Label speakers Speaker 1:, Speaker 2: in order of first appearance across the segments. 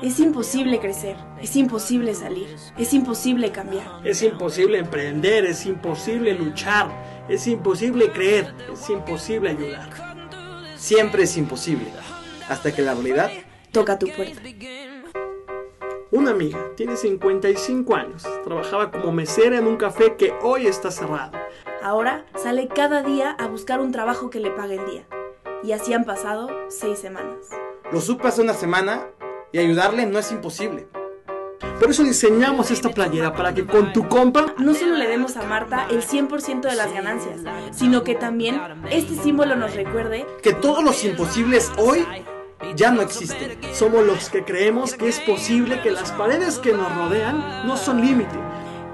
Speaker 1: Es imposible crecer, es imposible salir, es imposible cambiar.
Speaker 2: Es imposible emprender, es imposible luchar, es imposible creer, es imposible ayudar.
Speaker 3: Siempre es imposible, hasta que la realidad
Speaker 1: toca tu puerta.
Speaker 2: Una amiga tiene 55 años, trabajaba como mesera en un café que hoy está cerrado.
Speaker 1: Ahora sale cada día a buscar un trabajo que le pague el día. Y así han pasado seis semanas.
Speaker 3: Lo supe hace una semana y ayudarle no es imposible.
Speaker 2: Por eso diseñamos esta playera para que con tu compra
Speaker 1: no solo le demos a Marta el 100% de las ganancias, sino que también este símbolo nos recuerde
Speaker 3: que todos los imposibles hoy ya no existen.
Speaker 2: Somos los que creemos que es posible que las paredes que nos rodean no son límite.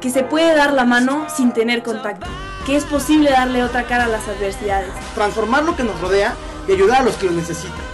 Speaker 1: Que se puede dar la mano sin tener contacto. Que es posible darle otra cara a las adversidades.
Speaker 3: Transformar lo que nos rodea y ayudar a los que lo necesitan.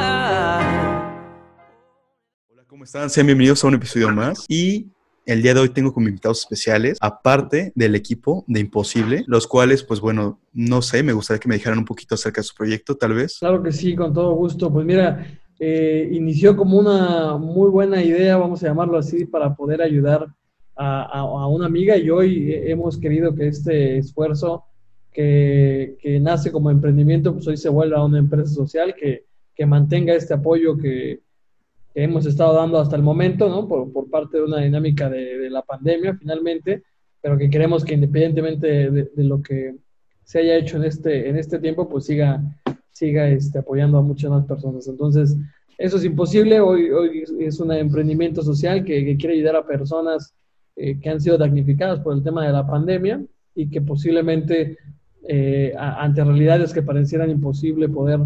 Speaker 4: ¿Cómo están? Sean bienvenidos a un episodio más. Y el día de hoy tengo como invitados especiales, aparte del equipo de Imposible, los cuales, pues bueno, no sé, me gustaría que me dijeran un poquito acerca de su proyecto, tal vez.
Speaker 5: Claro que sí, con todo gusto. Pues mira, eh, inició como una muy buena idea, vamos a llamarlo así, para poder ayudar a, una amiga y hoy hemos querido que este esfuerzo que, nace como emprendimiento, pues hoy se vuelva a una empresa social que, que mantenga este apoyo que que hemos estado dando hasta el momento, ¿no? Por, por parte de una dinámica de, de, la pandemia, finalmente, pero que queremos que independientemente de, lo que se haya hecho en este, en este tiempo, pues siga, siga este, apoyando a muchas más personas. Entonces, eso es imposible. Hoy, hoy es un emprendimiento social que, que quiere ayudar a personas eh, que han sido damnificadas por el tema de la pandemia y que posiblemente eh, ante realidades que parecieran imposible poder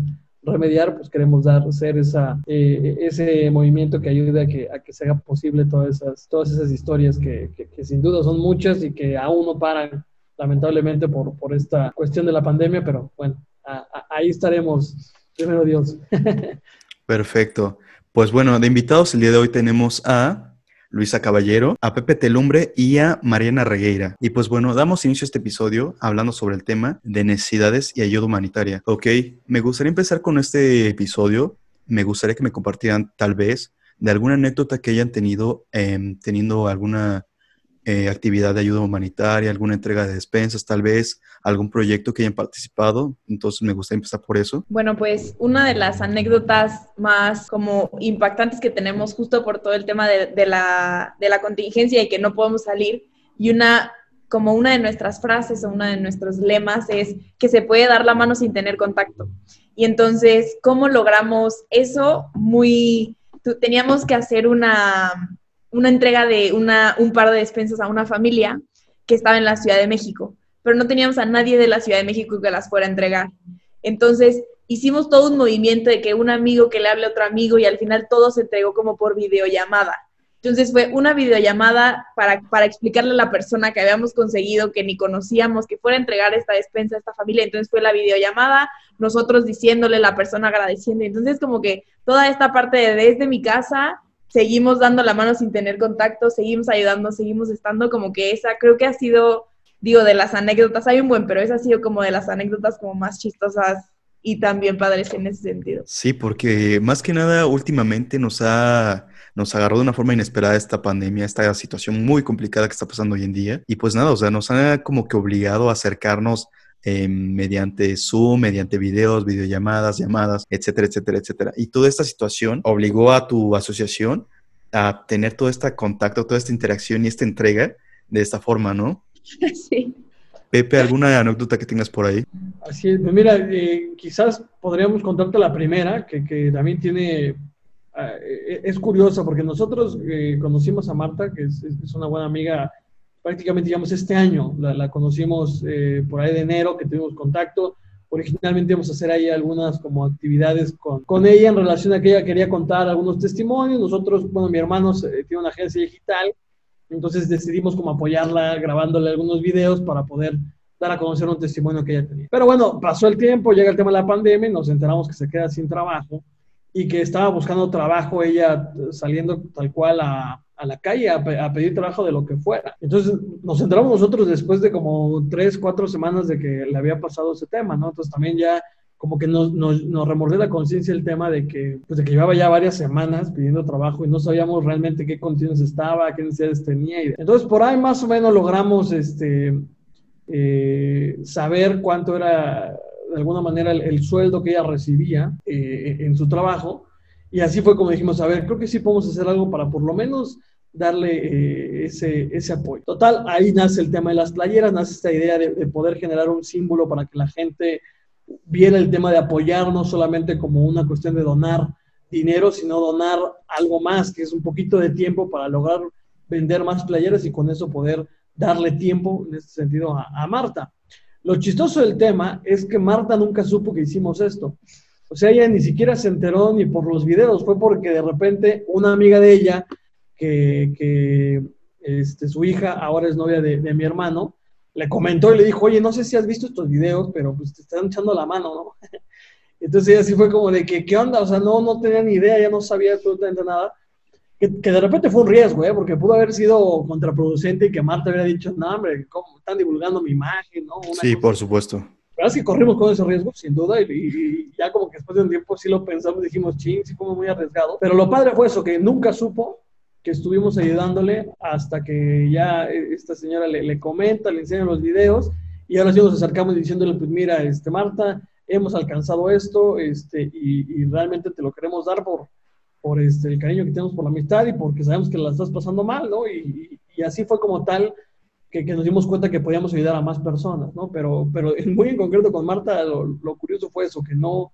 Speaker 5: remediar, pues queremos dar, ser esa, eh, ese movimiento que ayude a que, a que se haga posible todas esas, todas esas historias que, que, sin duda son muchas y que aún no paran, lamentablemente, por, por esta cuestión de la pandemia, pero bueno, ahí estaremos, primero Dios.
Speaker 4: Perfecto. Pues bueno, de invitados el día de hoy tenemos a Luisa Caballero, a Pepe Telumbre y a Mariana Regueira. Y pues bueno, damos inicio a este episodio hablando sobre el tema de necesidades y ayuda humanitaria. Ok, me gustaría empezar con este episodio. Me gustaría que me compartieran tal vez de alguna anécdota que hayan tenido eh, teniendo alguna eh, actividad de ayuda humanitaria, alguna entrega de despensas, tal vez algún proyecto que hayan participado. Entonces me gusta empezar por eso.
Speaker 6: Bueno, pues una de las anécdotas más como impactantes que tenemos justo por todo el tema de, de, la, de la contingencia y que no podemos salir y una como una de nuestras frases o uno de nuestros lemas es que se puede dar la mano sin tener contacto. Y entonces, ¿cómo logramos eso? Muy, teníamos que hacer una, una entrega de una, un par de despensas a una familia que estaba en la Ciudad de México, pero no teníamos a nadie de la Ciudad de México que las fuera a entregar. Entonces hicimos todo un movimiento de que un amigo que le hable a otro amigo y al final todo se entregó como por videollamada. Entonces fue una videollamada para, para explicarle a la persona que habíamos conseguido, que ni conocíamos, que fuera a entregar esta despensa a esta familia. Entonces fue la videollamada, nosotros diciéndole, la persona agradeciendo. Entonces como que toda esta parte de desde mi casa seguimos dando la mano sin tener contacto, seguimos ayudando, seguimos estando como que esa, creo que ha sido, digo, de las anécdotas, hay un buen, pero esa ha sido como de las anécdotas como más chistosas y también padres en ese sentido.
Speaker 4: Sí, porque más que nada últimamente nos ha nos agarró de una forma inesperada esta pandemia, esta situación muy complicada que está pasando hoy en día. Y pues nada, o sea, nos ha como que obligado a acercarnos eh, mediante Zoom, mediante videos, videollamadas, llamadas, etcétera, etcétera, etcétera. Y toda esta situación obligó a tu asociación a tener todo este contacto, toda esta interacción y esta entrega de esta forma, ¿no?
Speaker 6: Sí.
Speaker 4: Pepe, ¿alguna anécdota que tengas por ahí?
Speaker 5: Así es, pues mira, eh, quizás podríamos contarte la primera, que, que también tiene, uh, es curiosa, porque nosotros eh, conocimos a Marta, que es, es, una buena amiga prácticamente, digamos, este año, la, la conocimos eh, por ahí de enero, que tuvimos contacto, originalmente íbamos a hacer ahí algunas como actividades con, con ella en relación a que ella quería contar algunos testimonios. Nosotros, bueno, mi hermano tiene una agencia digital, entonces decidimos como apoyarla grabándole algunos videos para poder dar a conocer un testimonio que ella tenía. Pero bueno, pasó el tiempo, llega el tema de la pandemia, nos enteramos que se queda sin trabajo y que estaba buscando trabajo ella saliendo tal cual a, a la calle a, pedir trabajo de lo que fuera. Entonces nos enteramos nosotros después de como tres, cuatro semanas de que le había pasado ese tema, ¿no? Entonces también ya como que nos, nos, nos la conciencia el tema de que, pues de que llevaba ya varias semanas pidiendo trabajo y no sabíamos realmente qué condiciones estaba, qué necesidades tenía. Y, entonces por ahí más o menos logramos este, eh, saber cuánto era de alguna manera el, el sueldo que ella recibía eh, en su trabajo y así fue como dijimos, a ver, creo que sí podemos hacer algo para por lo menos darle eh, ese, ese, apoyo. Total, ahí nace el tema de las playeras, nace esta idea de, de, poder generar un símbolo para que la gente viera el tema de apoyar, no solamente como una cuestión de donar dinero, sino donar algo más, que es un poquito de tiempo para lograr vender más playeras y con eso poder darle tiempo, en este sentido, a Marta. Lo chistoso del tema es que Marta nunca supo que hicimos esto. O sea, ella ni siquiera se enteró ni por los videos, fue porque de repente una amiga de ella, que, que este, su hija ahora es novia de, mi hermano, le comentó y le dijo, oye, no sé si has visto estos videos, pero pues te están echando la mano, ¿no? Entonces ella sí fue como de que, ¿qué onda? O sea, no, no tenía ni idea, ya no sabía absolutamente nada. Que, que de repente fue un riesgo, ¿eh? Porque pudo haber sido contraproducente y que Marta hubiera dicho, no, hombre, ¿cómo están divulgando mi imagen, ¿no? Una
Speaker 4: sí, por supuesto.
Speaker 5: La verdad es que corrimos con ese riesgo, sin duda, y, y, ya como que después de un tiempo sí lo pensamos, dijimos, ching, sí como muy arriesgado. Pero lo padre fue eso, que nunca supo que estuvimos ayudándole hasta que ya esta señora le, le comenta, le enseña los videos, y ahora sí nos acercamos diciéndole, pues mira, este, Marta, hemos alcanzado esto, este, y, y realmente te lo queremos dar por, por este, el cariño que tenemos por la amistad y porque sabemos que la estás pasando mal, ¿no? Y, y así fue como tal que, que, nos dimos cuenta que podíamos ayudar a más personas, ¿no? Pero, pero muy en concreto con Marta, lo, lo, curioso fue eso, que no,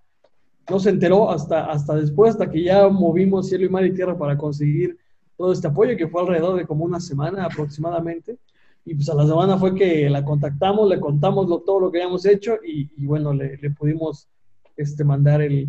Speaker 5: no se enteró hasta, hasta después, hasta que ya movimos cielo y mar y tierra para conseguir todo este apoyo, que fue alrededor de como una semana aproximadamente. Y pues a la semana fue que la contactamos, le contamos lo, todo lo que habíamos hecho y, y bueno, le, le, pudimos este, mandar el,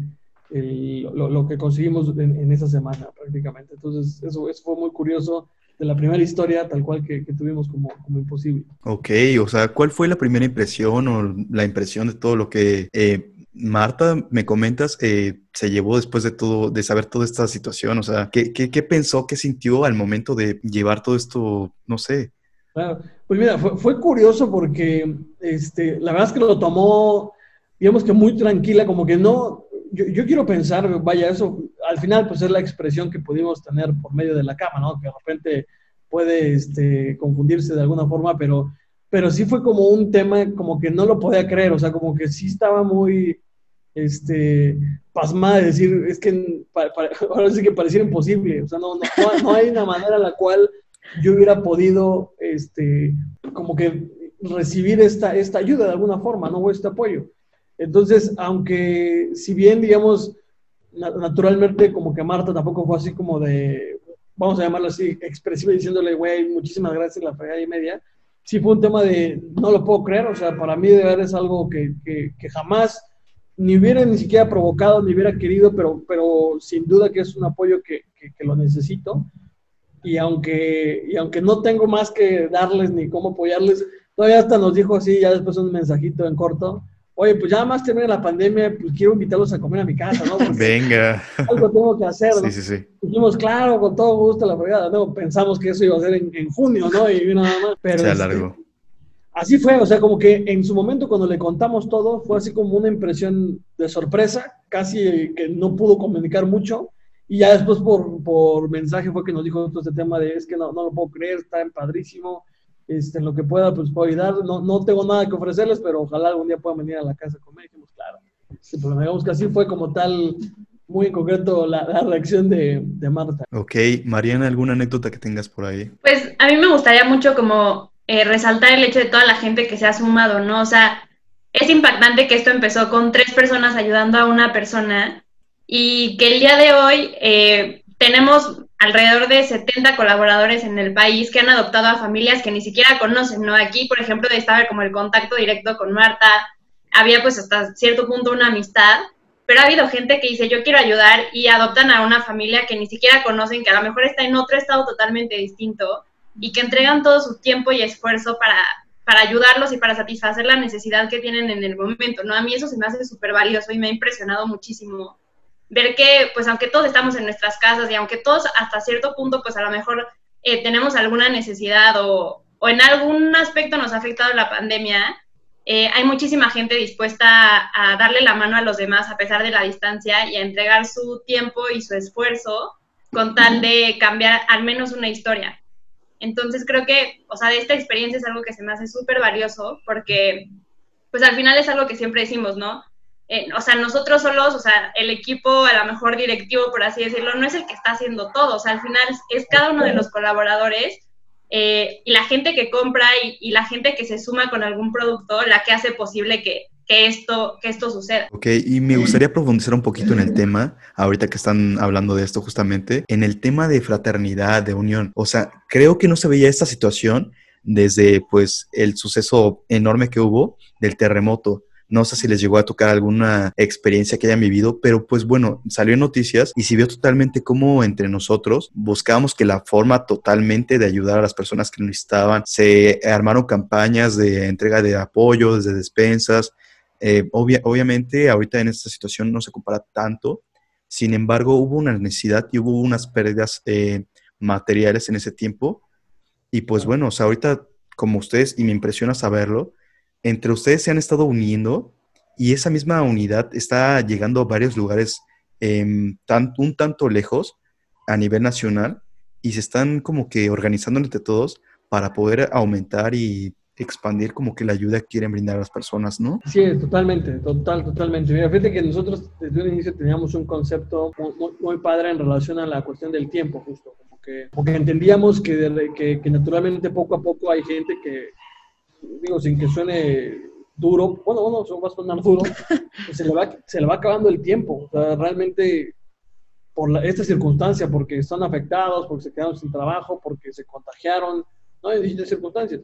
Speaker 5: el, lo, lo, que conseguimos en, en, esa semana prácticamente. Entonces, eso, eso fue muy curioso de la primera historia tal cual que, que, tuvimos como, como imposible.
Speaker 4: Ok, o sea, ¿cuál fue la primera impresión o la impresión de todo lo que eh, Marta, me comentas, eh, se llevó después de todo, de saber toda esta situación? O sea, ¿qué, qué, qué pensó, qué sintió al momento de llevar todo esto, no sé?
Speaker 5: Claro. Pues mira, fue, fue, curioso porque este, la verdad es que lo tomó, digamos que muy tranquila, como que no, yo, yo, quiero pensar, vaya, eso al final pues es la expresión que pudimos tener por medio de la cama, ¿no? Que de repente puede este, confundirse de alguna forma, pero, pero sí fue como un tema como que no lo podía creer, o sea, como que sí estaba muy este, pasmada de decir, es que para, ahora sí que pareciera imposible, o sea, no, no, no hay una manera en la cual yo hubiera podido, este, como que recibir esta, esta ayuda de alguna forma, ¿no? O este apoyo. Entonces, aunque si bien, digamos, naturalmente como que Marta tampoco fue así como de, vamos a llamarlo así, expresiva diciéndole, güey, muchísimas gracias, la fregada y media, sí fue un tema de, no lo puedo creer, o sea, para mí de verdad es algo que, que, jamás ni hubiera ni siquiera provocado, ni hubiera querido, pero, pero sin duda que es un apoyo que, que, que, lo necesito. Y aunque, y aunque no tengo más que darles ni cómo apoyarles, todavía hasta nos dijo así, ya después un mensajito en corto, oye, pues ya más termina la pandemia, pues quiero invitarlos a comer a mi casa, ¿no? Porque
Speaker 4: Venga.
Speaker 5: Algo tengo que hacer, ¿no?
Speaker 4: Sí, sí, sí.
Speaker 5: Dijimos, claro, con todo gusto la fregada, ¿no? Pensamos que eso iba a ser en, en junio, ¿no? Y nada más. Pero
Speaker 4: Se alargó.
Speaker 5: Este, así fue, o sea, como que en su momento cuando le contamos todo, fue así como una impresión de sorpresa, casi que no pudo comunicar mucho. Y ya después por, por mensaje fue que nos dijo todo este tema de, es que no, no lo puedo creer, está padrísimo este, en lo que pueda, pues puedo ayudar. No, no tengo nada que ofrecerles, pero ojalá algún día puedan venir a la casa a comer. Y dijimos, claro. Sí, pero digamos que así fue como tal, muy en concreto, la, la reacción de, de, Marta.
Speaker 4: Ok, Mariana, ¿alguna anécdota que tengas por ahí?
Speaker 7: Pues a mí me gustaría mucho como eh, resaltar el hecho de toda la gente que se ha sumado, ¿no? O sea, es impactante que esto empezó con tres personas ayudando a una persona y que el día de hoy eh, tenemos alrededor de 70 colaboradores en el país que han adoptado a familias que ni siquiera conocen, ¿no? Aquí, por ejemplo, estaba como el contacto directo con Marta, había pues hasta cierto punto una amistad, pero ha habido gente que dice yo quiero ayudar y adoptan a una familia que ni siquiera conocen, que a lo mejor está en otro estado totalmente distinto y que entregan todo su tiempo y esfuerzo para, para ayudarlos y para satisfacer la necesidad que tienen en el momento, ¿no? A mí eso se me hace súper valioso y me ha impresionado muchísimo ver que, pues aunque todos estamos en nuestras casas y aunque todos hasta cierto punto, pues a lo mejor eh, tenemos alguna necesidad o, o, en algún aspecto nos ha afectado la pandemia, eh, hay muchísima gente dispuesta a, darle la mano a los demás a pesar de la distancia y a entregar su tiempo y su esfuerzo con tal de cambiar al menos una historia. Entonces creo que, o sea, de esta experiencia es algo que se me hace súper valioso porque, pues al final es algo que siempre decimos, ¿no? Eh, o sea, nosotros solos, o sea, el equipo, a lo mejor directivo, por así decirlo, no es el que está haciendo todo, o sea, al final es cada uno de los colaboradores eh, y la gente que compra y, y, la gente que se suma con algún producto la que hace posible que, que, esto, que esto suceda.
Speaker 4: Ok, y me gustaría profundizar un poquito en el tema, ahorita que están hablando de esto justamente, en el tema de fraternidad, de unión. O sea, creo que no se veía esta situación desde pues el suceso enorme que hubo del terremoto. No sé si les llegó a tocar alguna experiencia que hayan vivido, pero pues bueno, salió en noticias y se vio totalmente como entre nosotros buscábamos que la forma totalmente de ayudar a las personas que necesitaban. Se armaron campañas de entrega de apoyo, de despensas. Eh, obvia, obviamente, ahorita en esta situación no se compara tanto. Sin embargo, hubo una necesidad y hubo unas pérdidas eh, materiales en ese tiempo. Y pues bueno, o sea, ahorita como ustedes, y me impresiona saberlo, entre ustedes se han estado uniendo y esa misma unidad está llegando a varios lugares eh, tan, un tanto lejos a nivel nacional y se están como que organizando entre todos para poder aumentar y expandir como que la ayuda que quieren brindar a las personas, ¿no?
Speaker 5: Sí, totalmente, total, totalmente. Mira, fíjate que nosotros desde un inicio teníamos un concepto muy, padre en relación a la cuestión del tiempo, justo, como entendíamos que, que naturalmente poco a poco hay gente que, digo, sin que suene duro, bueno, bueno, se va a sonar duro, pues se, le va, se le va acabando el tiempo. O sea, realmente, por la, esta circunstancia, porque están afectados, porque se quedaron sin trabajo, porque se contagiaron, ¿no? Hay distintas circunstancias.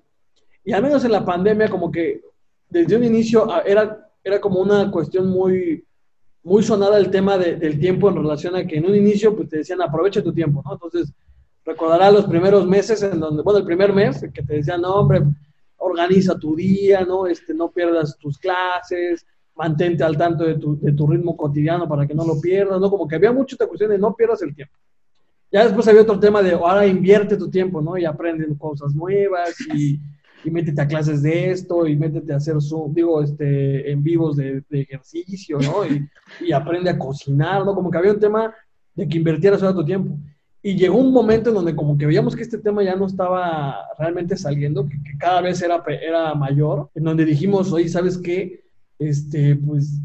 Speaker 5: Y al menos en la pandemia, como que desde un inicio era, era como una cuestión muy, muy sonada el tema de, del tiempo en relación a que en un inicio pues te decían aprovecha tu tiempo, ¿no? Entonces, recordará los primeros meses en donde, bueno, el primer mes que te decían, no, hombre, organiza tu día, ¿no? Este, no pierdas tus clases, mantente al tanto de tu, de tu, ritmo cotidiano para que no lo pierdas, ¿no? Como que había mucha cuestión de no pierdas el tiempo. Ya después había otro tema de ahora invierte tu tiempo, ¿no? Y aprende cosas nuevas y, y métete a clases de esto y métete a hacer, su, digo, este, en vivos de, ejercicio, ¿no? Y, y, aprende a cocinar, ¿no? Como que había un tema de que invirtieras todo tu tiempo. Y llegó un momento en donde como que veíamos que este tema ya no estaba realmente saliendo, que, cada vez era, era mayor, en donde dijimos, oye, ¿sabes qué? Este, pues,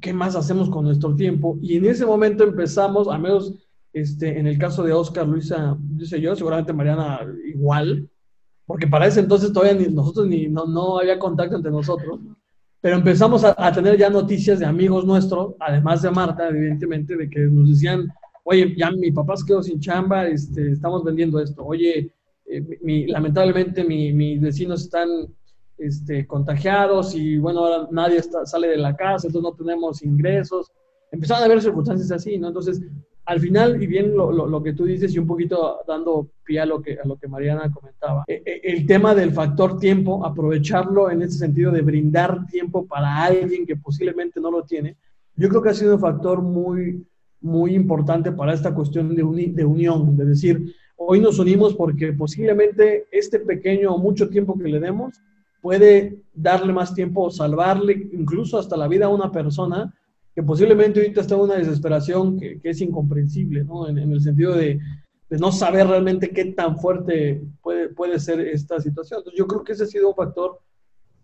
Speaker 5: ¿qué más hacemos con nuestro tiempo? Y en ese momento empezamos, a menos este, en el caso de Oscar, Luisa, dice yo, seguramente Mariana igual, porque para ese entonces todavía ni, nosotros ni, no, no había contacto entre nosotros, pero empezamos a, a tener ya noticias de amigos nuestros, además de Marta, evidentemente, de que nos decían, oye, ya mi papá se quedó sin chamba, este, estamos vendiendo esto, oye, eh, lamentablemente mi, mis vecinos están este, contagiados y bueno, ahora nadie sale de la casa, entonces no tenemos ingresos. Empezaron a haber circunstancias así, ¿no? Entonces, al final, y bien lo, lo, lo, que tú dices y un poquito dando pie a lo que, a lo que Mariana comentaba, eh, el tema del factor tiempo, aprovecharlo en ese sentido de brindar tiempo para alguien que posiblemente no lo tiene, yo creo que ha sido un factor muy, muy importante para esta cuestión de, uni, de unión, de decir, hoy nos unimos porque posiblemente este pequeño o mucho tiempo que le demos puede darle más tiempo, salvarle incluso hasta la vida a una persona que posiblemente ahorita está en una desesperación que, que es incomprensible, ¿no? En, en el sentido de, de, no saber realmente qué tan fuerte puede, puede ser esta situación. Entonces yo creo que ese ha sido un factor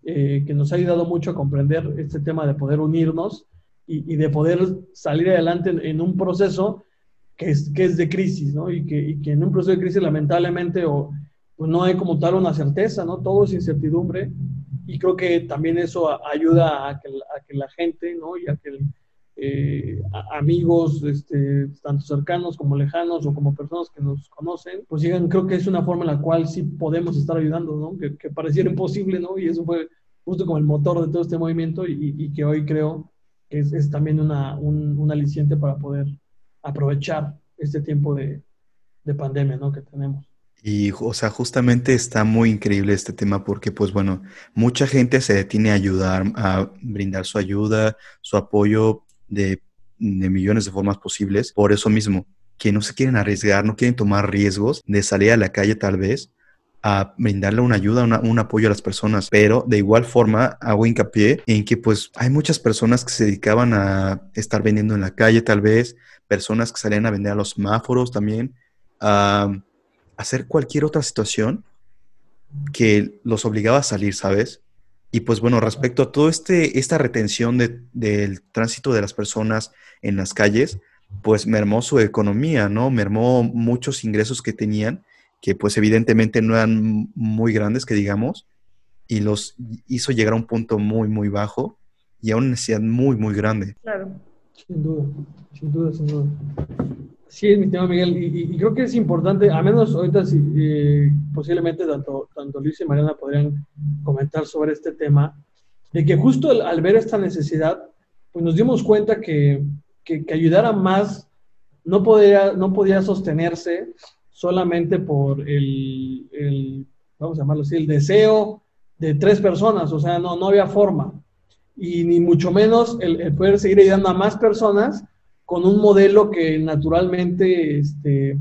Speaker 5: eh, que nos ha ayudado mucho a comprender este tema de poder unirnos y, y de poder salir adelante en, en, un proceso que es, que es de crisis, ¿no? Y que, y que en un proceso de crisis lamentablemente o, pues no hay como tal una certeza, ¿no? Todo es incertidumbre y creo que también eso ayuda a que, a que la gente, ¿no? Y a que eh, amigos, este, tanto cercanos como lejanos o como personas que nos conocen, pues digan, creo que es una forma en la cual sí podemos estar ayudando, ¿no? Que, que pareciera imposible, ¿no? Y eso fue justo como el motor de todo este movimiento y, que hoy creo que es, también una, un, aliciente para poder aprovechar este tiempo de, de pandemia ¿no? que tenemos.
Speaker 4: Y, o sea, justamente está muy increíble este tema porque, pues bueno, mucha gente se detiene a ayudar, a brindar su ayuda, su apoyo de, de millones de formas posibles. Por eso mismo, que no se quieren arriesgar, no quieren tomar riesgos de salir a la calle tal vez a brindarle una ayuda, un apoyo a las personas, pero de igual forma hago hincapié en que pues hay muchas personas que se dedicaban a estar vendiendo en la calle tal vez, personas que salían a vender a los semáforos también, a hacer cualquier otra situación que los obligaba a salir, ¿sabes? Y pues bueno, respecto a todo este, esta retención del tránsito de las personas en las calles, pues mermó su economía, ¿no? Mermó muchos ingresos que tenían que pues evidentemente no eran muy grandes, que digamos, y los hizo llegar a un punto muy, muy bajo y a una necesidad muy, muy grande.
Speaker 5: Claro. Sin duda, sin duda, sin duda. Sí, es mi tema, Miguel, y, creo que es importante, a menos ahorita eh, posiblemente tanto, tanto Luis y Mariana podrían comentar sobre este tema, de que justo al, ver esta necesidad, pues nos dimos cuenta que, que, que ayudar a más no podía, no podía sostenerse solamente por el, vamos a llamarlo así, el deseo de tres personas, o sea, no, no había forma. Y ni mucho menos el, poder seguir ayudando a más personas con un modelo que naturalmente, este,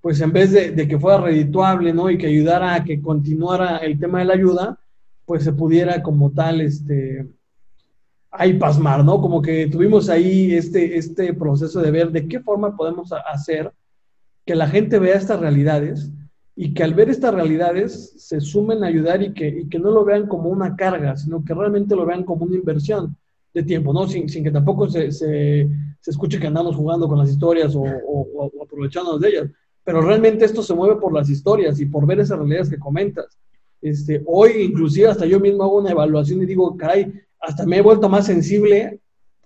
Speaker 5: pues en vez de, que fuera redituable, ¿no? Y que ayudara a que continuara el tema de la ayuda, pues se pudiera como tal, este, ahí pasmar, ¿no? Como que tuvimos ahí este, este proceso de ver de qué forma podemos hacer que la gente vea estas realidades y que al ver estas realidades se sumen a ayudar y que, que no lo vean como una carga, sino que realmente lo vean como una inversión de tiempo, ¿no? Sin, sin que tampoco se, se, se, escuche que andamos jugando con las historias o, o, aprovechándonos de ellas. Pero realmente esto se mueve por las historias y por ver esas realidades que comentas. Este, hoy, inclusive, hasta yo mismo hago una evaluación y digo, caray, hasta me he vuelto más sensible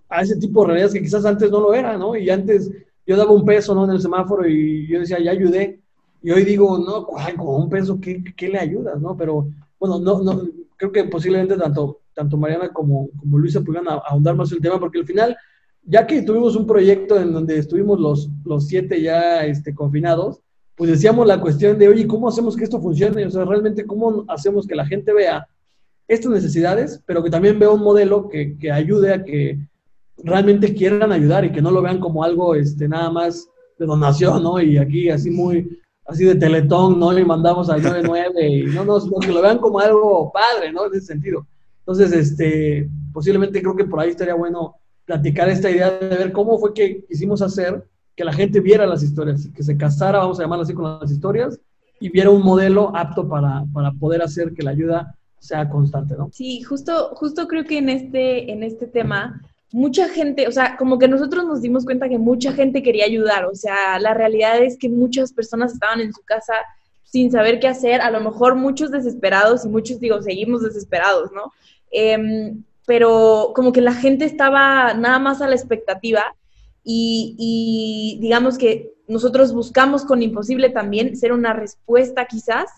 Speaker 5: a ese tipo de realidades que quizás antes no lo era, ¿no? Y antes yo daba un peso ¿no? en el semáforo y yo decía, ya ayudé. Y hoy digo, no, con un peso, ¿qué, ¿qué, le ayudas? ¿no? Pero bueno, no, no, creo que posiblemente tanto, tanto Mariana como, como Luisa pudieran ahondar más el tema, porque al final, ya que tuvimos un proyecto en donde estuvimos los, los siete ya este, confinados, pues decíamos la cuestión de, oye, ¿cómo hacemos que esto funcione? O sea, realmente, ¿cómo hacemos que la gente vea estas necesidades, pero que también vea un modelo que, que ayude a que realmente quieran ayudar y que no lo vean como algo este, nada más de donación, ¿no? Y aquí así muy, así de teletón, ¿no? Y mandamos al 99 y no, no, sino que lo vean como algo padre, ¿no? En ese sentido. Entonces, este, posiblemente creo que por ahí estaría bueno platicar esta idea de ver cómo fue que quisimos hacer que la gente viera las historias, que se casara, vamos a llamarlo así, con las historias y viera un modelo apto para, para poder hacer que la ayuda sea constante, ¿no?
Speaker 6: Sí, justo, justo creo que en este, en este tema mucha gente, o sea, como que nosotros nos dimos cuenta que mucha gente quería ayudar, o sea, la realidad es que muchas personas estaban en su casa sin saber qué hacer, a lo mejor muchos desesperados y muchos, digo, seguimos desesperados, ¿no? Em, pero como que la gente estaba nada más a la expectativa y, y digamos que nosotros buscamos con Imposible también ser una respuesta quizás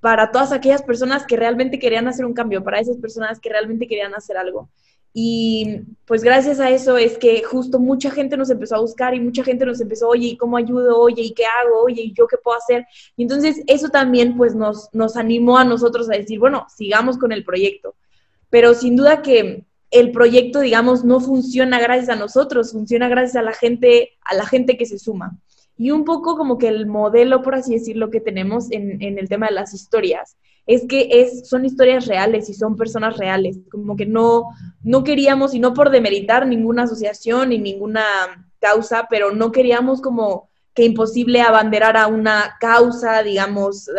Speaker 6: para todas aquellas personas que realmente querían hacer un cambio, para esas personas que realmente querían hacer algo. Y pues gracias a eso es que justo mucha gente nos empezó a buscar y mucha gente nos empezó, oye, ¿y cómo ayudo? Oye, ¿y qué hago? Oye, ¿y yo qué puedo hacer? Y entonces eso también pues nos, nos animó a nosotros a decir, bueno, sigamos con el proyecto. Pero sin duda que el proyecto, digamos, no funciona gracias a nosotros, funciona gracias a la gente, a la gente que se suma. Y un poco como que el modelo, por así decirlo, que tenemos en, en el tema de las historias es que es, son historias reales y son personas reales, como que no, no queríamos, y no por demeritar ninguna asociación ni ninguna causa, pero no queríamos como que imposible abanderar a una causa, digamos,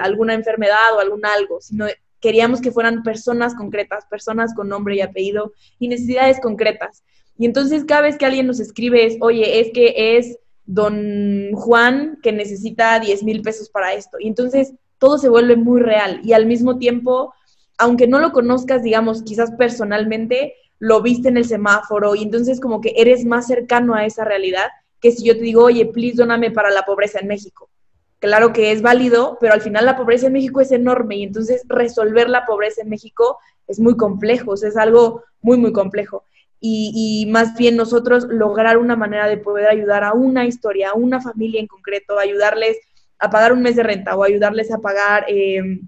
Speaker 6: alguna enfermedad o algún algo, sino queríamos que fueran personas concretas, personas con nombre y apellido y necesidades concretas. Y entonces cada vez que alguien nos escribe es, oye, es que es don Juan que necesita 10 mil pesos para esto. Y entonces todo se vuelve muy real y al mismo tiempo, aunque no lo conozcas, digamos, quizás personalmente, lo viste en el semáforo y entonces como que eres más cercano a esa realidad que si yo te digo, oye, please, dóname para la pobreza en México. claro que es válido, pero al final la pobreza en México es enorme y entonces resolver la pobreza en México es muy complejo, o sea, es algo muy, muy complejo. Y, más bien nosotros lograr una manera de poder ayudar a una historia, a una familia en concreto, ayudarles a pagar un mes de renta o ayudarles a pagar eh,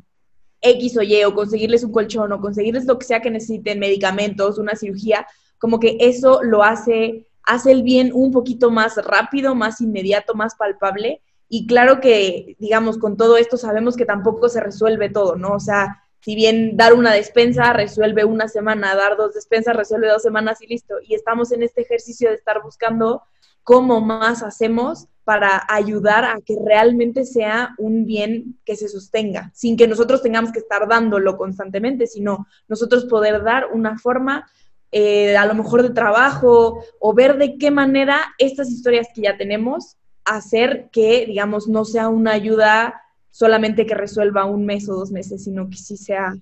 Speaker 6: X o Y o conseguirles un colchón o conseguirles lo que sea que necesiten, medicamentos, una cirugía, como que eso lo hace, hace el bien un poquito más rápido, más inmediato, más palpable. Y claro que, digamos, con todo esto sabemos que tampoco se resuelve todo, ¿no? O sea, si bien dar una despensa resuelve una semana, dar dos despensas resuelve dos semanas y listo. Y estamos en este ejercicio de estar buscando cómo más hacemos para ayudar a que realmente sea un bien que se sostenga, sin que nosotros tengamos que estar dándolo constantemente, sino nosotros poder dar una forma eh, a lo mejor de trabajo o ver de qué manera estas historias que ya tenemos hacer que, digamos, no sea una ayuda solamente que resuelva un mes o dos meses, sino que sí sea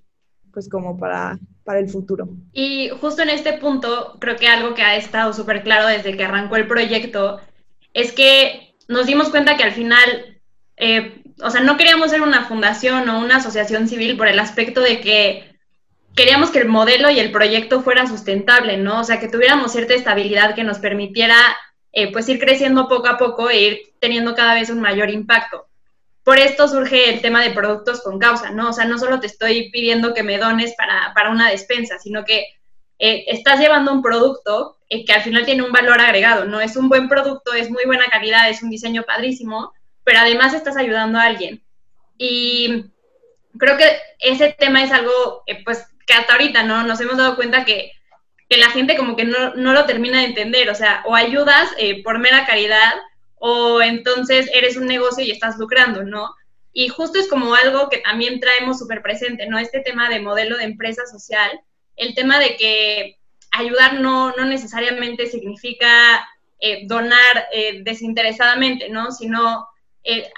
Speaker 6: pues como para, para el futuro.
Speaker 7: Y justo en este punto, creo que algo que ha estado súper claro desde que arrancó el proyecto es que nos dimos cuenta que al final, eh, o sea, no queríamos ser una fundación o una asociación civil por el aspecto de que queríamos que el modelo y el proyecto fuera sustentable, ¿no? O sea, que tuviéramos cierta estabilidad que nos permitiera, eh, pues, ir creciendo poco a poco e ir teniendo cada vez un mayor impacto. Por esto surge el tema de productos con causa, ¿no? O sea, no solo te estoy pidiendo que me dones para, para una despensa, sino que eh, estás llevando un producto eh, que al final tiene un valor agregado, ¿no? Es un buen producto, es muy buena calidad, es un diseño padrísimo, pero además estás ayudando a alguien. Y creo que ese tema es algo, eh, pues, que hasta ahorita, ¿no? Nos hemos dado cuenta que, que la gente como que no, no, lo termina de entender, o sea, o ayudas por mera caridad, o entonces eres un negocio y estás lucrando, ¿no? Y justo es como algo que también traemos súper presente, ¿no? Este tema de modelo de empresa social, el tema de que ayudar no, no necesariamente significa eh, donar eh, desinteresadamente, ¿no? Sino eh,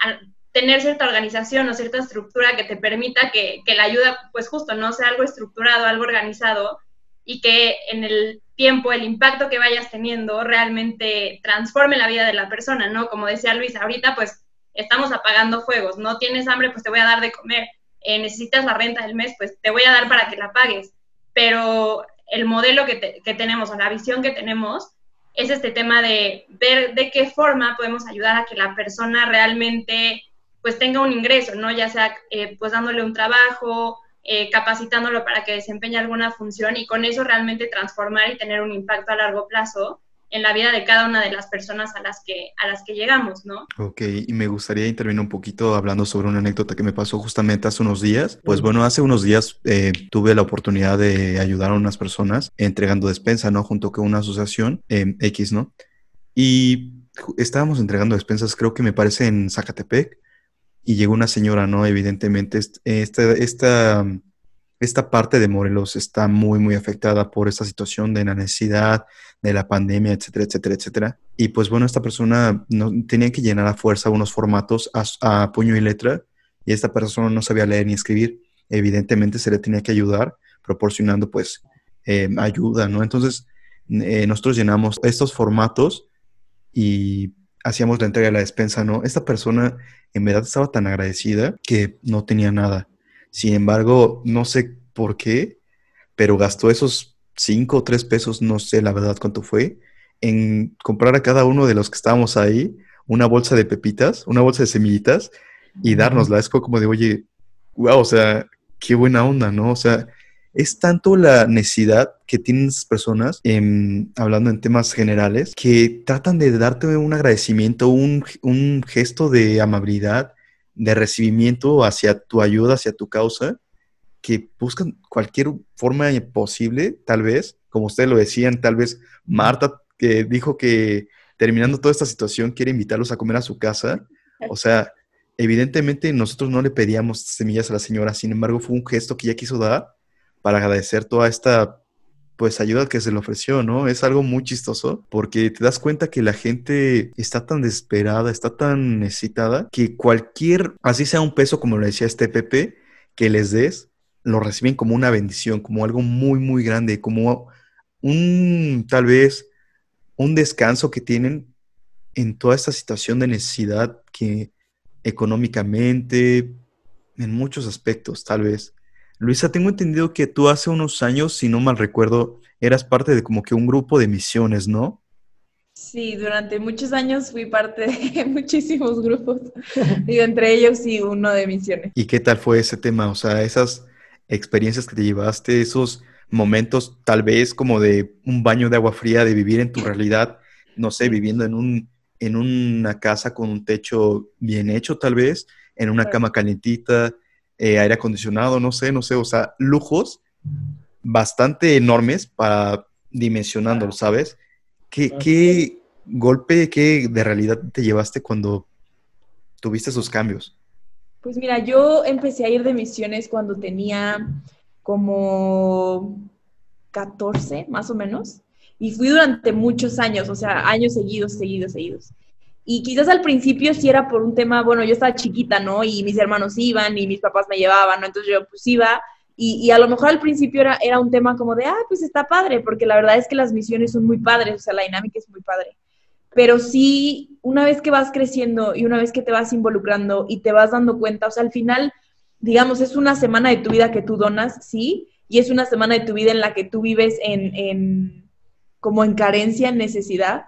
Speaker 7: tener cierta organización o cierta estructura que te permita que, que, la ayuda, pues justo, ¿no? Sea algo estructurado, algo organizado y que en el tiempo el impacto que vayas teniendo realmente transforme la vida de la persona, ¿no? Como decía Luis, ahorita pues estamos apagando fuegos, no tienes hambre, pues te voy a dar de comer, necesitas la renta del mes, pues te voy a dar para que la pagues pero el modelo que, tenemos o la visión que tenemos es este tema de ver de qué forma podemos ayudar a que la persona realmente pues tenga un ingreso, ¿no? Ya sea eh, pues dándole un trabajo, eh, capacitándolo para que desempeñe alguna función y con eso realmente transformar y tener un impacto a largo plazo en la vida de cada una de las personas a las que, a las que llegamos, ¿no?
Speaker 4: Ok, y me gustaría intervenir un poquito hablando sobre una anécdota que me pasó justamente hace unos días. Pues bueno, hace unos días eh, tuve la oportunidad de ayudar a unas personas entregando despensa, ¿no? Junto con una asociación eh, X, ¿no? Y estábamos entregando despensas, creo que me parece en Zacatepec, y llegó una señora, ¿no? Evidentemente, esta, esta esta parte de Morelos está muy, muy afectada por esta situación de la necesidad, de la pandemia, etcétera, etcétera, etcétera. Y pues bueno, esta persona no, tenía que llenar a fuerza unos formatos a, puño y letra y esta persona no sabía leer ni escribir. Evidentemente se le tenía que ayudar proporcionando pues eh, ayuda, ¿no? Entonces eh, nosotros llenamos estos formatos y hacíamos la entrega de la despensa, ¿no? Esta persona en verdad estaba tan agradecida que no tenía nada sin embargo, no sé por qué, pero gastó esos cinco o tres pesos, no sé la verdad cuánto fue, en comprar a cada uno de los que estábamos ahí una bolsa de pepitas, una bolsa de semillitas y dárnosla. Es como de, oye, wow, o sea, qué buena onda, ¿no? O sea, es tanto la necesidad que tienen esas personas, hablando en temas generales, que tratan de darte un agradecimiento, un, un gesto de amabilidad, de recibimiento hacia tu ayuda, hacia tu causa, que buscan cualquier forma posible, tal vez, como ustedes lo decían, tal vez Marta, que dijo que terminando toda esta situación quiere invitarlos a comer a su casa. O sea, evidentemente nosotros no le pedíamos semillas a la señora, sin embargo fue un gesto que ella quiso dar para agradecer toda esta pues ayuda que se le ofreció, ¿no? Es algo muy chistoso porque te das cuenta que la gente está tan desesperada, está tan necesitada, que cualquier, así sea un peso, como lo decía este Pepe, que les des, lo reciben como una bendición, como algo muy, muy grande, como un, tal vez, un descanso que tienen en toda esta situación de necesidad que económicamente, en muchos aspectos, tal vez. Luisa, tengo entendido que tú hace unos años, si no mal recuerdo, eras parte de como que un grupo de misiones, ¿no?
Speaker 6: Sí, durante muchos años fui parte de muchísimos grupos y entre ellos sí uno de misiones.
Speaker 4: ¿Y qué tal fue ese tema? O sea, esas experiencias que te llevaste, esos momentos tal vez como de un baño de agua fría, de vivir en tu realidad, no sé, viviendo en, un, en una casa con un techo bien hecho tal vez, en una cama calientita, eh, aire acondicionado, no sé, no sé, o sea, lujos bastante enormes para dimensionándolo, ¿sabes? ¿Qué, ¿Qué, golpe, qué de realidad te llevaste cuando tuviste esos cambios?
Speaker 6: Pues mira, yo empecé a ir de misiones cuando tenía como 14, más o menos, y fui durante muchos años, o sea, años seguidos, seguidos, seguidos. Y quizás al principio sí era por un tema, bueno, yo estaba chiquita, ¿no? Y mis hermanos iban y mis papás me llevaban, ¿no? Entonces yo pues iba y, a lo mejor al principio era, era un tema como de, ah, pues está padre, porque la verdad es que las misiones son muy padres, o sea, la dinámica es muy padre. Pero sí, una vez que vas creciendo y una vez que te vas involucrando y te vas dando cuenta, o sea, al final digamos, es una semana de tu vida que tú donas, sí, y es una semana de tu vida en la que tú vives en, en como en carencia, en necesidad,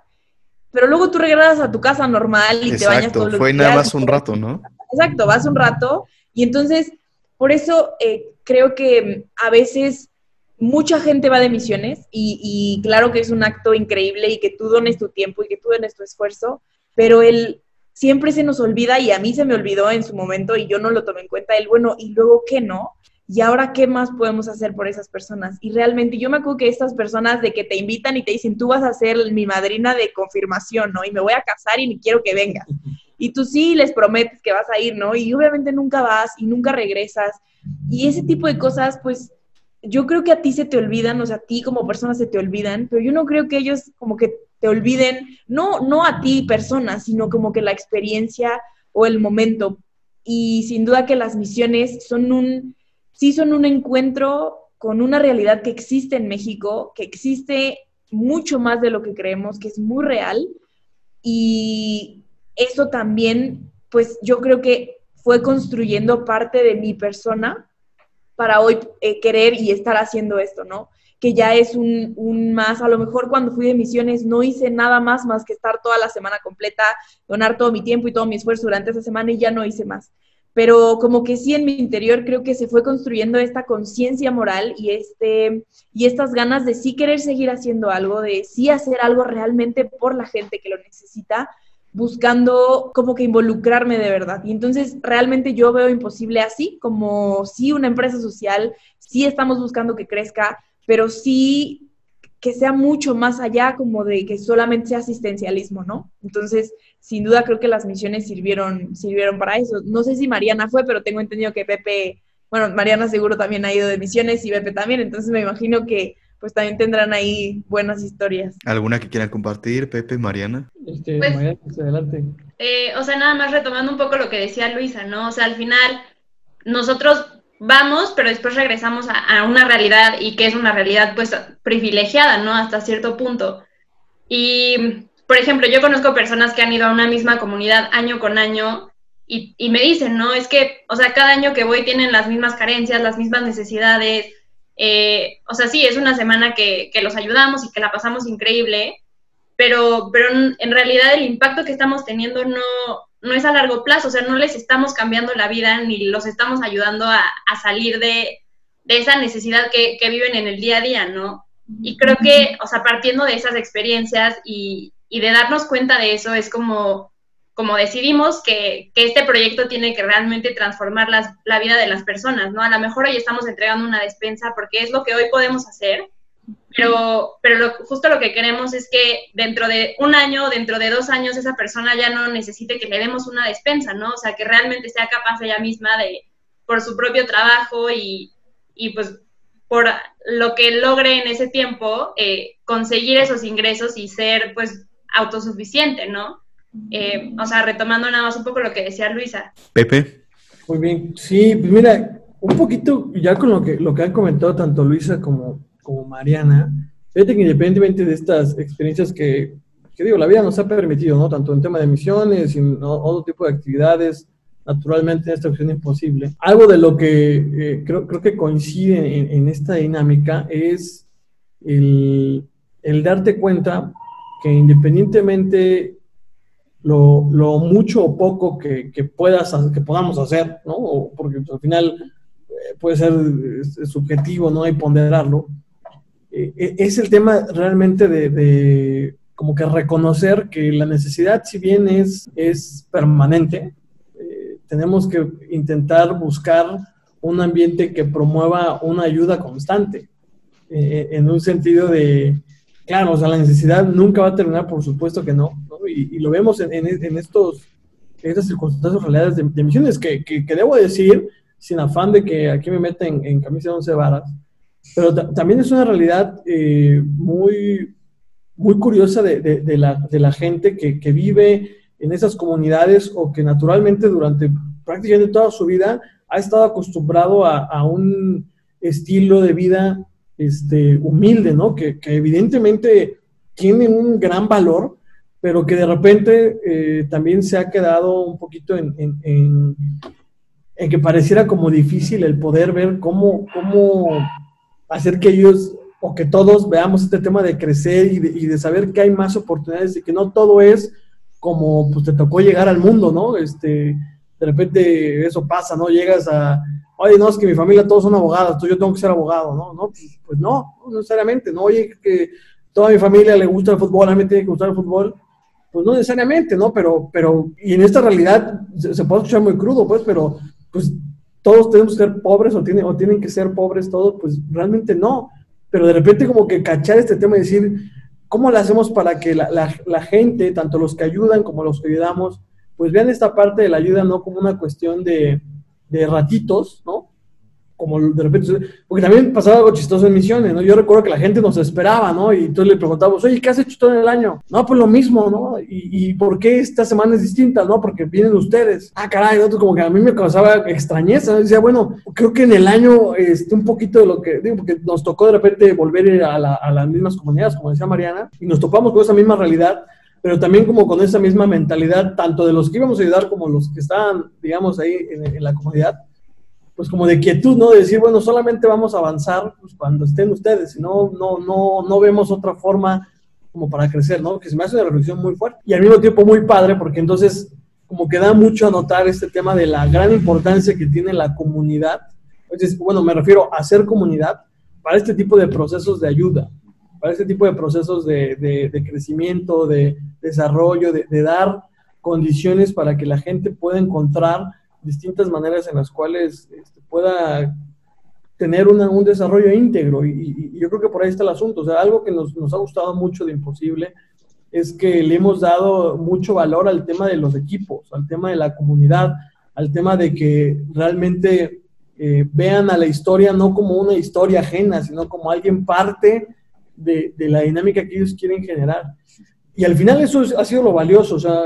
Speaker 6: pero luego tú regresas a tu casa normal y te bañas
Speaker 4: todo lo fue nada más un rato, ¿no?
Speaker 6: Exacto, vas un rato, y entonces, por eso eh, creo que a veces mucha gente va de misiones, y, y claro que es un acto increíble y que tú dones tu tiempo y que tú dones tu esfuerzo, pero el siempre se nos olvida y a mí se me olvidó en su momento y yo no lo tomé en cuenta, el bueno, ¿y luego qué no? ¿Y ahora qué más podemos hacer por esas personas? Y realmente yo me acuerdo que estas personas de que te invitan y te dicen, tú vas a ser mi madrina de confirmación, ¿no? Y me voy a casar y ni quiero que vengas. Y tú sí les prometes que vas a ir, ¿no? Y obviamente nunca vas y nunca regresas. Y ese tipo de cosas, pues yo creo que a ti se te olvidan, o sea, a ti como persona se te olvidan, pero yo no creo que ellos como que te olviden, no, no a ti persona, sino como que la experiencia o el momento. Y sin duda que las misiones son un, sí son un encuentro con una realidad que existe en México, que existe mucho más de lo que creemos, que es muy real. Y eso también, pues yo creo que fue construyendo parte de mi persona para hoy eh, querer y estar haciendo esto, ¿no? que ya es un, más, a lo mejor cuando fui de misiones no hice nada más más que estar toda la semana completa, donar todo mi tiempo y todo mi esfuerzo durante esa semana y ya no hice más. Pero como que sí en mi interior creo que se fue construyendo esta conciencia moral y, este, y estas ganas de sí querer seguir haciendo algo, de sí hacer algo realmente por la gente que lo necesita, buscando como que involucrarme de verdad. Y entonces realmente yo veo imposible así, como si una empresa social, sí estamos buscando que crezca, pero sí que sea mucho más allá como de que solamente sea asistencialismo, ¿no? Entonces, sin duda creo que las misiones sirvieron, sirvieron para eso. No sé si Mariana fue, pero tengo entendido que Pepe, bueno, Mariana seguro también ha ido de misiones y Pepe también, entonces me imagino que pues también tendrán ahí buenas historias.
Speaker 4: ¿Alguna que quieran compartir, Pepe, Mariana?
Speaker 5: Este, pues, Mariana, pues, adelante.
Speaker 7: Eh, o sea, nada más retomando un poco lo que decía Luisa, ¿no? O sea, al final nosotros vamos, pero después regresamos a, una realidad y que es una realidad pues privilegiada, ¿no? Hasta cierto punto. Y, por ejemplo, yo conozco personas que han ido a una misma comunidad año con año y, me dicen, ¿no? Es que, o sea, cada año que voy tienen las mismas carencias, las mismas necesidades. Eh, o sea, sí, es una semana que, que, los ayudamos y que la pasamos increíble, pero, pero en realidad el impacto que estamos teniendo no, no es a largo plazo, o sea, no les estamos cambiando la vida ni los estamos ayudando a, salir de, esa necesidad que, viven en el día a día, ¿no? Y creo que, o sea, partiendo de esas experiencias y, de darnos cuenta de eso, es como, como decidimos que, este proyecto tiene que realmente transformar la vida de las personas, ¿no? A lo mejor hoy estamos entregando una despensa porque es lo que hoy podemos hacer, pero, pero justo lo que queremos es que dentro de un año, dentro de dos años, esa persona ya no necesite que le demos una despensa, ¿no? O sea, que realmente sea capaz ella misma de, por su propio trabajo y, y pues por lo que logre en ese tiempo, eh, conseguir esos ingresos y ser pues autosuficiente, ¿no? Eh, o sea, retomando nada más un poco lo que decía Luisa.
Speaker 4: Pepe.
Speaker 5: Muy bien, sí, pues mira, un poquito ya con lo que, lo que han comentado tanto Luisa como, como Mariana, fíjate que independientemente de estas experiencias que, que, digo, la vida nos ha permitido, ¿no? Tanto en tema de misiones y en otro tipo de actividades, naturalmente en esta opción imposible. Algo de lo que eh, creo, creo, que coincide en, en esta dinámica es el, el, darte cuenta que independientemente lo, lo mucho o poco que, que, puedas, que podamos hacer, ¿no? porque pues, al final eh, puede ser subjetivo, ¿no? Hay ponderarlo. Eh, es el tema realmente de, de, como que reconocer que la necesidad, si bien es, es permanente, tenemos que intentar buscar un ambiente que promueva una ayuda constante, eh, en un sentido de, claro, o sea, la necesidad nunca va a terminar, por supuesto que no, Y, lo vemos en, en, estos, estas circunstancias reales de, de misiones, que, que, debo decir, sin afán de que aquí me meten en camisa de once varas, pero también es una realidad eh, muy, muy curiosa de, de, la, de la gente que, que vive en esas comunidades o que naturalmente durante prácticamente toda su vida ha estado acostumbrado a, un estilo de vida este, humilde, ¿no? Que, evidentemente tiene un gran valor, pero que de repente eh, también se ha quedado un poquito en, en, que pareciera como difícil el poder ver cómo, cómo hacer que ellos o que todos veamos este tema de crecer y de, y de saber que hay más oportunidades y que no todo es como pues te tocó llegar al mundo, ¿no? Este, de repente eso pasa, ¿no? Llegas a, oye, no, es que mi familia todos son abogados, entonces yo tengo que ser abogado, ¿no? no pues, pues no, no necesariamente, ¿no? Oye, que toda mi familia le gusta el fútbol, a mí me tiene que gustar el fútbol, pues no necesariamente, ¿no? Pero, pero, y en esta realidad se, puede escuchar muy crudo, pues, pero, pues, todos tenemos que ser pobres o tienen, o tienen que ser pobres todos, pues realmente no. Pero de repente como que cachar este tema y decir, ¿Cómo lo hacemos para que la, gente, tanto los que ayudan como los que ayudamos, pues vean esta parte de la ayuda no como una cuestión de, de ratitos, ¿no? como de repente, porque también pasaba algo chistoso en misiones, ¿no? Yo recuerdo que la gente nos esperaba, ¿no? Y entonces le preguntábamos, oye, ¿qué has hecho todo el año? No, pues lo mismo, ¿no? ¿Y, y por qué esta semana es distinta, no? Porque vienen ustedes. Ah, caray, otro como que a mí me causaba extrañeza, ¿no? Decía, bueno, creo que en el año, este, un poquito de lo que, digo, porque nos tocó de repente volver a, la, a las mismas comunidades, como decía Mariana, y nos topamos con esa misma realidad, pero también como con esa misma mentalidad, tanto de los que íbamos a ayudar como los que estaban, digamos, ahí en, en la comunidad pues como de quietud, ¿no? De decir, bueno, solamente vamos a avanzar pues, cuando estén ustedes, no, no, no, no vemos otra forma como para crecer, ¿no? Que se me hace una reflexión muy fuerte y al mismo tiempo muy padre porque entonces como que da mucho a notar este tema de la gran importancia que tiene la comunidad. Entonces, bueno, me refiero a hacer comunidad para este tipo de procesos de ayuda, para este tipo de procesos de, crecimiento, de desarrollo, de, dar condiciones para que la gente pueda encontrar distintas maneras en las cuales este, pueda tener un desarrollo íntegro. Y, yo creo que por ahí está el asunto. O sea, algo que nos, nos, ha gustado mucho de Imposible es que le hemos dado mucho valor al tema de los equipos, al tema de la comunidad, al tema de que realmente eh, vean a la historia no como una historia ajena, sino como alguien parte de, la dinámica que ellos quieren generar. Y al final eso ha sido lo valioso. O sea,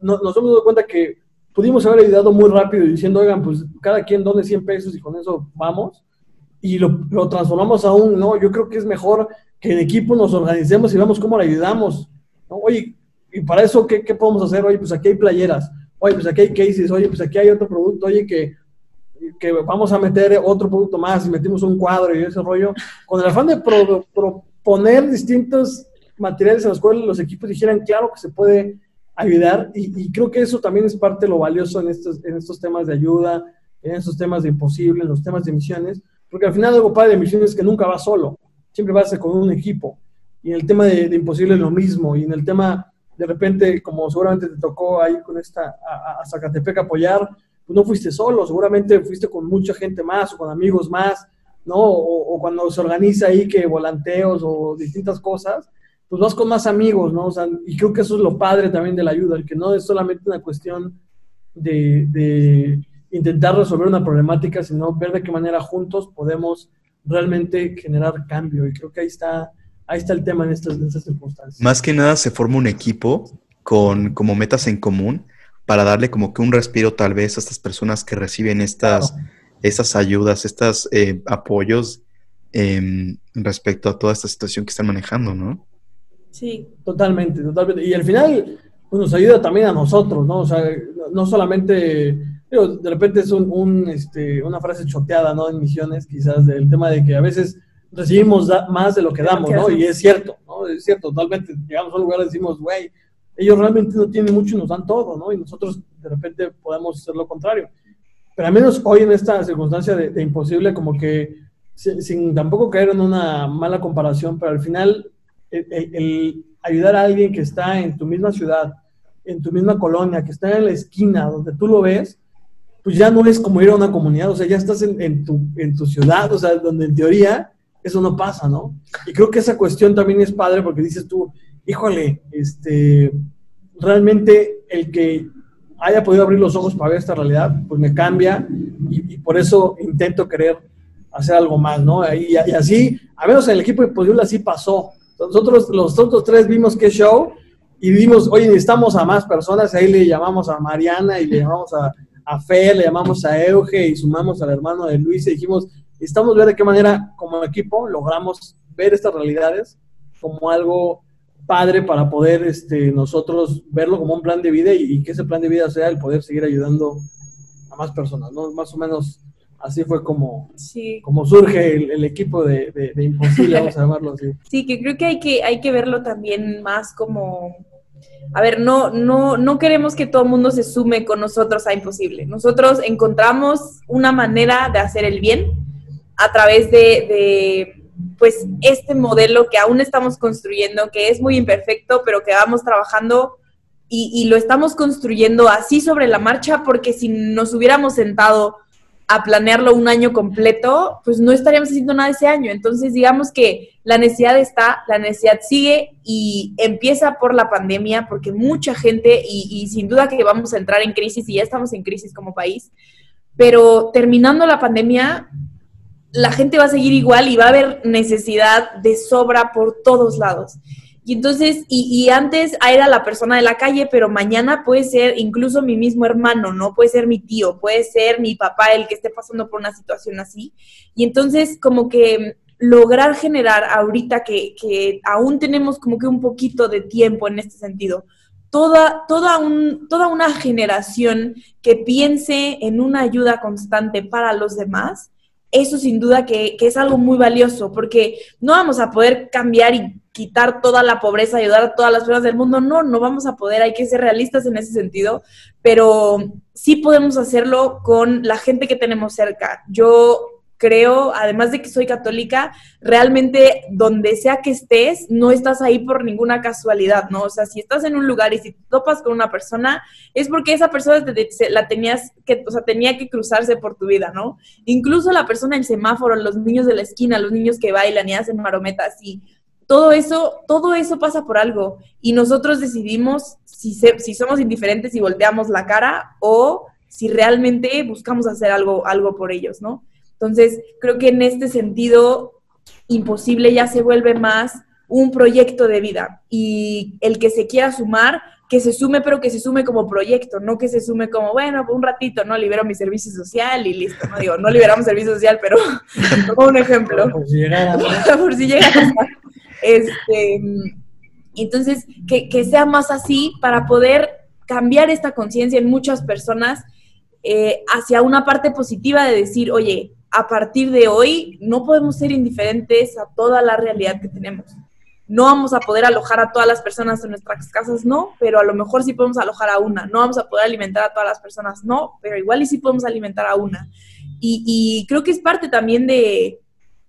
Speaker 5: nos hemos dado cuenta que pudimos haber ayudado muy rápido diciendo, oigan, pues cada quien done 100 pesos y con eso vamos. Y lo, lo transformamos a un, no, yo creo que es mejor que en equipo nos organicemos y vemos cómo le ayudamos. Oye, y para eso, ¿qué, ¿qué, podemos hacer? Oye, pues aquí hay playeras. Oye, pues aquí hay cases. Oye, pues aquí hay otro producto. Oye, que, que vamos a meter otro producto más y metimos un cuadro y ese rollo. Con el afán de proponer distintos materiales a los cuales los equipos dijeran, claro que se puede ayudar y, creo que eso también es parte de lo valioso en estos, en estos temas de ayuda, en estos temas de imposible, en los temas de misiones, porque al final algo padre de misiones es que nunca va solo, siempre vas con un equipo. Y en el tema de, imposible es lo mismo, y en el tema, de repente, como seguramente te tocó ahí con esta, a, a Zacatepec apoyar, pues no fuiste solo, seguramente fuiste con mucha gente más o con amigos más, ¿no? O, o cuando se organiza ahí que volanteos o distintas cosas, pues vas con más amigos, ¿no? O sea, y creo que eso es lo padre también de la ayuda, el que no es solamente una cuestión de, intentar resolver una problemática, sino ver de qué manera juntos podemos realmente generar cambio. Y creo que ahí está, ahí está el tema en estas, circunstancias.
Speaker 4: Más que nada se forma un equipo con como metas en común para darle como que un respiro tal vez a estas personas que reciben estas, estas ayudas, estos eh, apoyos em, respecto a toda esta situación que están manejando, ¿no?
Speaker 5: Sí. Totalmente, totalmente. Y al final pues, nos ayuda también a nosotros, ¿no? O sea, no solamente de repente es un, este, una frase choteada, ¿no? En misiones, quizás, del tema de que a veces recibimos más de lo que damos, ¿no? Y es cierto, ¿no? Es cierto, totalmente. Llegamos a un lugar y decimos, güey, ellos realmente no tienen mucho y nos dan todo, ¿no? Y nosotros de repente podemos hacer lo contrario. Pero al menos hoy en esta circunstancia de, imposible, como que sin, tampoco caer en una mala comparación, pero al final el, ayudar a alguien que está en tu misma ciudad, en tu misma colonia, que está en la esquina donde tú lo ves, pues ya no es como ir a una comunidad, o sea, ya estás en, en, tu, en tu ciudad, o sea, donde en teoría eso no pasa, ¿no? Y creo que esa cuestión también es padre porque dices tú, híjole, este, realmente el que haya podido abrir los ojos para ver esta realidad, pues me cambia y, por eso intento querer hacer algo más, ¿no? Y, y, así, a menos en el equipo Imposible así pasó. Nosotros, los otros tres vimos qué show y vimos, oye, necesitamos a más personas, ahí le llamamos a Mariana y le llamamos a, a Fer, le llamamos a Euge y sumamos al hermano de Luis y dijimos, necesitamos ver de qué manera como equipo logramos ver estas realidades como algo padre para poder este, nosotros verlo como un plan de vida y, que ese plan de vida sea el poder seguir ayudando a más personas, ¿no? Más o menos así fue como, como surge el, equipo de, de, Imposible, vamos a llamarlo así.
Speaker 6: Sí, que creo que hay que, hay que verlo también más como... A ver, no, no, no queremos que todo el mundo se sume con nosotros a Imposible. Nosotros encontramos una manera de hacer el bien a través de pues este modelo que aún estamos construyendo, que es muy imperfecto, pero que vamos trabajando y, lo estamos construyendo así sobre la marcha, porque si nos hubiéramos sentado a planearlo un año completo, pues no estaríamos haciendo nada ese año. Entonces, digamos que la necesidad está, la necesidad sigue y empieza por la pandemia, porque mucha gente, y, y sin duda que vamos a entrar en crisis, y ya estamos en crisis como país, pero terminando la pandemia, la gente va a seguir igual y va a haber necesidad de sobra por todos lados. Y entonces, y, antes era la persona de la calle, pero mañana puede ser incluso mi mismo hermano, ¿no? Puede ser mi tío, puede ser mi papá el que esté pasando por una situación así. Y entonces, como que lograr generar ahorita que, que aún tenemos como que un poquito de tiempo en este sentido, toda, toda, un, toda una generación que piense en una ayuda constante para los demás, eso sin duda que, es algo muy valioso, porque no vamos a poder cambiar y quitar toda la pobreza, ayudar a todas las personas del mundo, no, no vamos a poder, hay que ser realistas en ese sentido, pero sí podemos hacerlo con la gente que tenemos cerca. Yo creo, además de que soy católica, realmente donde sea que estés, no estás ahí por ninguna casualidad, ¿no? O sea, si estás en un lugar y si te topas con una persona, es porque esa persona la tenías que, o sea, tenía que cruzarse por tu vida, ¿no? Incluso la persona en semáforo, los niños de la esquina, los niños que bailan y hacen marometas y todo eso, todo eso pasa por algo y nosotros decidimos si, si somos indiferentes y volteamos la cara o si realmente buscamos hacer algo, algo por ellos, ¿no? Entonces, creo que en este sentido, imposible ya se vuelve más un proyecto de vida y el que se quiera sumar, que se sume, pero que se sume como proyecto, no que se sume como, bueno, un ratito, ¿no? Libero mi servicio social y listo, no digo, no liberamos servicio social, pero como un ejemplo. Por si llegara. Por si llegara. Este, entonces, que, que sea más así para poder cambiar esta conciencia en muchas personas eh, hacia una parte positiva de decir, oye, a partir de hoy no podemos ser indiferentes a toda la realidad que tenemos. No vamos a poder alojar a todas las personas en nuestras casas, no, pero a lo mejor sí podemos alojar a una. No vamos a poder alimentar a todas las personas, no, pero igual y sí podemos alimentar a una. Y, creo que es parte también de,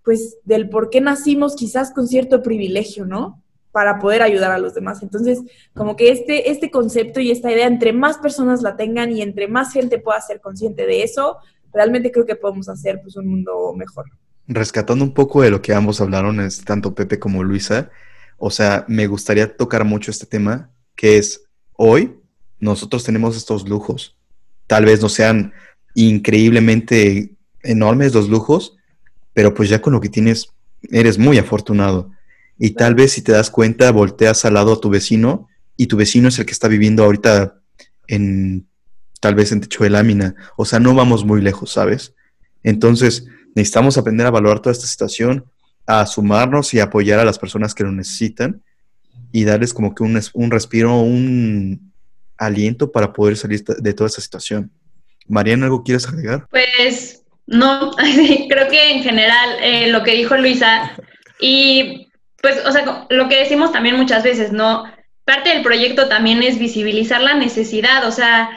Speaker 6: pues, del por qué nacimos quizás con cierto privilegio, ¿no? Para poder ayudar a los demás. Entonces, como que este, este concepto y esta idea, entre más personas la tengan y entre más gente pueda ser consciente de eso, realmente creo que podemos hacer pues, un mundo mejor.
Speaker 4: Rescatando un poco de lo que ambos hablaron, es, tanto Pepe como Luisa, o sea, me gustaría tocar mucho este tema, que es hoy nosotros tenemos estos lujos. Tal vez no sean increíblemente enormes los lujos, pero pues ya con lo que tienes eres muy afortunado. Y tal vez si te das cuenta, volteas al lado a tu vecino y tu vecino es el que está viviendo ahorita en tal vez en techo de lámina. O sea, no vamos muy lejos, ¿sabes? Entonces, necesitamos aprender a valorar toda esta situación, a sumarnos y apoyar a las personas que lo necesitan y darles como que un, un respiro, un aliento para poder salir de toda esta situación. Mariana, ¿algo quieres agregar?
Speaker 7: Pues no, creo que en general eh, lo que dijo Luisa y pues, o sea, lo que decimos también muchas veces, ¿no? Parte del proyecto también es visibilizar la necesidad, o sea,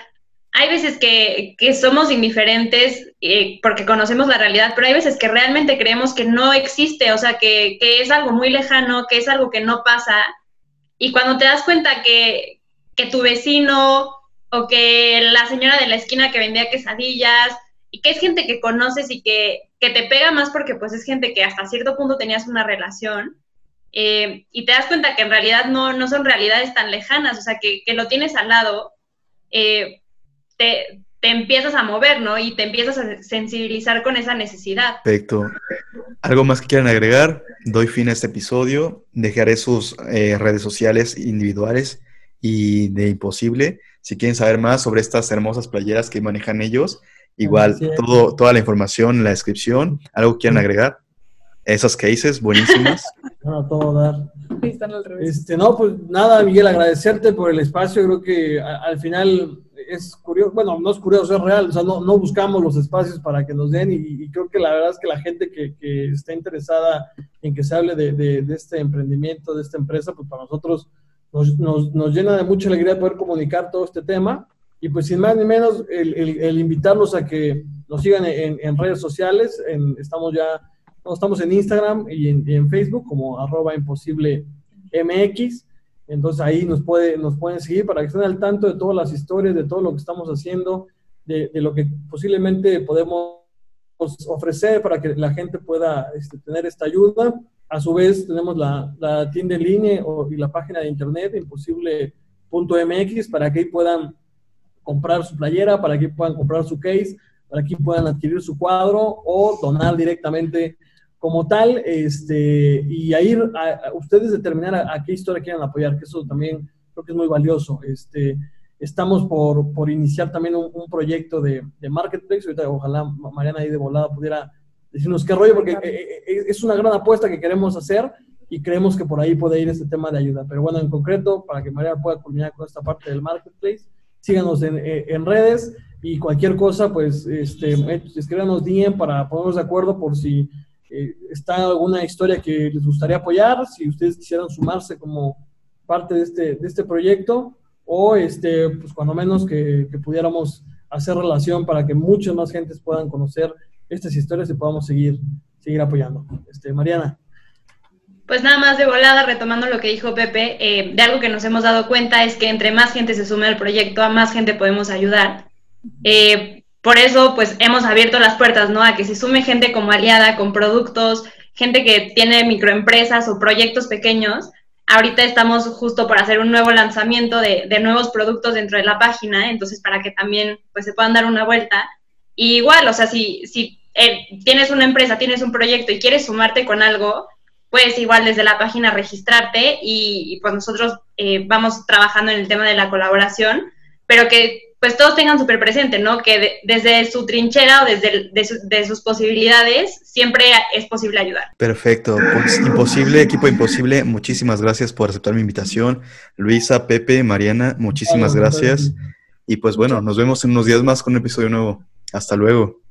Speaker 7: hay veces que, que somos indiferentes eh, porque conocemos la realidad, pero hay veces que realmente creemos que no existe, o sea, que, que, es algo muy lejano, que es algo que no pasa. Y cuando te das cuenta que, que tu vecino o que la señora de la esquina que vendía quesadillas y que es gente que conoces y que, que te pega más porque pues es gente que hasta cierto punto tenías una relación eh, y te das cuenta que en realidad no, no son realidades tan lejanas, o sea, que, que lo tienes al lado, eh, te, te, empiezas a mover, ¿no? Y te empiezas a sensibilizar con esa necesidad.
Speaker 4: Perfecto. ¿Algo más que quieran agregar? Doy fin a este episodio. Dejaré sus eh, redes sociales individuales y de Imposible. Si quieren saber más sobre estas hermosas playeras que manejan ellos, igual todo, toda la información en la descripción. ¿Algo que quieran agregar? Esas cases, buenísimas.
Speaker 5: No, todo dar. Este, no, pues nada, Miguel, agradecerte por el espacio. Creo que a, al final es curioso, bueno, no es curioso, es real. O sea, no, no buscamos los espacios para que nos den y, y, creo que la verdad es que la gente que, que está interesada en que se hable de, de, de, este emprendimiento, de esta empresa, pues para nosotros nos, nos, nos, llena de mucha alegría poder comunicar todo este tema. Y pues sin más ni menos, el, el, el invitarlos a que nos sigan en, en redes sociales. En, estamos ya estamos en Instagram y en, Facebook como arroba imposible MX. Entonces ahí nos, puede, nos pueden seguir para que estén al tanto de todas las historias, de todo lo que estamos haciendo, de, lo que posiblemente podemos ofrecer para que la gente pueda este, tener esta ayuda. A su vez tenemos la, tienda en línea o, y la página de internet imposible.mx para que puedan comprar su playera, para que puedan comprar su case, para que puedan adquirir su cuadro o donar directamente como tal, este, y ahí a, a ustedes determinar a, a, qué historia quieren apoyar, que eso también creo que es muy valioso. Este, estamos por, por iniciar también un, un proyecto de, de, marketplace, ahorita ojalá Mariana ahí de volada pudiera decirnos qué rollo, porque es una gran apuesta que queremos hacer y creemos que por ahí puede ir este tema de ayuda. Pero bueno, en concreto, para que Mariana pueda culminar con esta parte del marketplace, síganos en, en redes y cualquier cosa, pues este, escríbanos DM para ponernos de acuerdo por si eh, está alguna historia que les gustaría apoyar, si ustedes quisieran sumarse como parte de este, de este proyecto, o este, pues cuando menos que, que pudiéramos hacer relación para que muchas más gentes puedan conocer estas historias y podamos seguir, seguir apoyando. Este, Mariana.
Speaker 7: Pues nada más de volada, retomando lo que dijo Pepe, eh, de algo que nos hemos dado cuenta es que entre más gente se sume al proyecto, a más gente podemos ayudar. Eh, por eso, pues hemos abierto las puertas, ¿no? A que se sume gente como aliada, con productos, gente que tiene microempresas o proyectos pequeños. Ahorita estamos justo por hacer un nuevo lanzamiento de, de nuevos productos dentro de la página, entonces para que también pues, se puedan dar una vuelta. Y igual, o sea, si, si eh, tienes una empresa, tienes un proyecto y quieres sumarte con algo, puedes igual desde la página registrarte y, pues nosotros eh, vamos trabajando en el tema de la colaboración, pero que pues todos tengan súper presente, ¿no? Que de, desde su trinchera o desde de, su, de, sus posibilidades siempre es posible ayudar.
Speaker 4: Perfecto, pues imposible, equipo imposible, muchísimas gracias por aceptar mi invitación. Luisa, Pepe, Mariana, muchísimas gracias. Y pues bueno, nos vemos en unos días más con un episodio nuevo. Hasta luego.